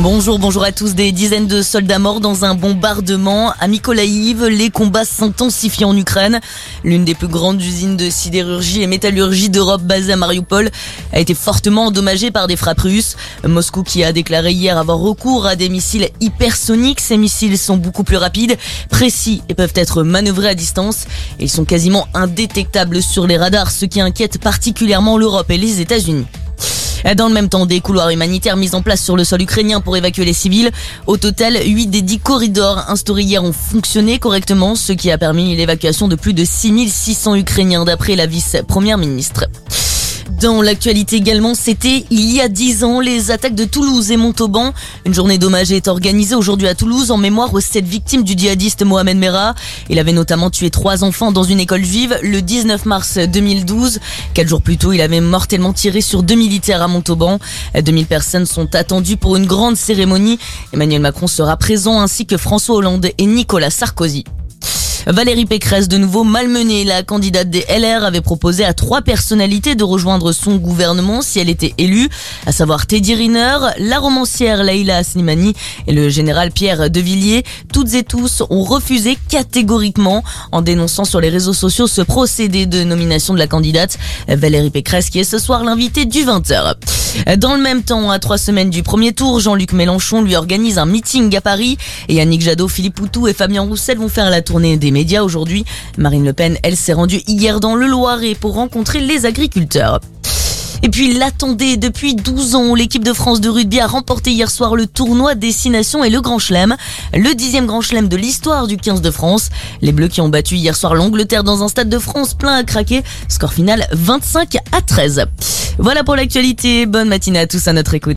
Bonjour, bonjour à tous. Des dizaines de soldats morts dans un bombardement à Mykolaïv. Les combats s'intensifient en Ukraine. L'une des plus grandes usines de sidérurgie et métallurgie d'Europe basée à Mariupol a été fortement endommagée par des frappes russes. Moscou qui a déclaré hier avoir recours à des missiles hypersoniques. Ces missiles sont beaucoup plus rapides, précis et peuvent être manœuvrés à distance. Ils sont quasiment indétectables sur les radars, ce qui inquiète particulièrement l'Europe et les États-Unis. Dans le même temps, des couloirs humanitaires mis en place sur le sol ukrainien pour évacuer les civils. Au total, 8 des 10 corridors instaurés hier ont fonctionné correctement, ce qui a permis l'évacuation de plus de 6600 Ukrainiens d'après la vice-première ministre. Dans l'actualité également, c'était il y a dix ans les attaques de Toulouse et Montauban. Une journée d'hommage est organisée aujourd'hui à Toulouse en mémoire aux sept victimes du djihadiste Mohamed Merah. Il avait notamment tué trois enfants dans une école juive le 19 mars 2012. Quatre jours plus tôt, il avait mortellement tiré sur deux militaires à Montauban. 2000 personnes sont attendues pour une grande cérémonie. Emmanuel Macron sera présent ainsi que François Hollande et Nicolas Sarkozy. Valérie Pécresse, de nouveau malmenée, la candidate des LR avait proposé à trois personnalités de rejoindre son gouvernement si elle était élue, à savoir Teddy Riner, la romancière Leïla Slimani et le général Pierre Devilliers. Toutes et tous ont refusé catégoriquement en dénonçant sur les réseaux sociaux ce procédé de nomination de la candidate Valérie Pécresse qui est ce soir l'invitée du 20h. Dans le même temps, à trois semaines du premier tour, Jean-Luc Mélenchon lui organise un meeting à Paris et Yannick Jadot, Philippe Poutou et Fabien Roussel vont faire la tournée des médias aujourd'hui. Marine Le Pen, elle s'est rendue hier dans le Loiret pour rencontrer les agriculteurs. Et puis l'attendait depuis 12 ans. L'équipe de France de rugby a remporté hier soir le tournoi Destination et le Grand Chelem, le dixième Grand Chelem de l'histoire du 15 de France. Les Bleus qui ont battu hier soir l'Angleterre dans un stade de France plein à craquer. Score final 25 à 13. Voilà pour l'actualité. Bonne matinée à tous à notre écoute.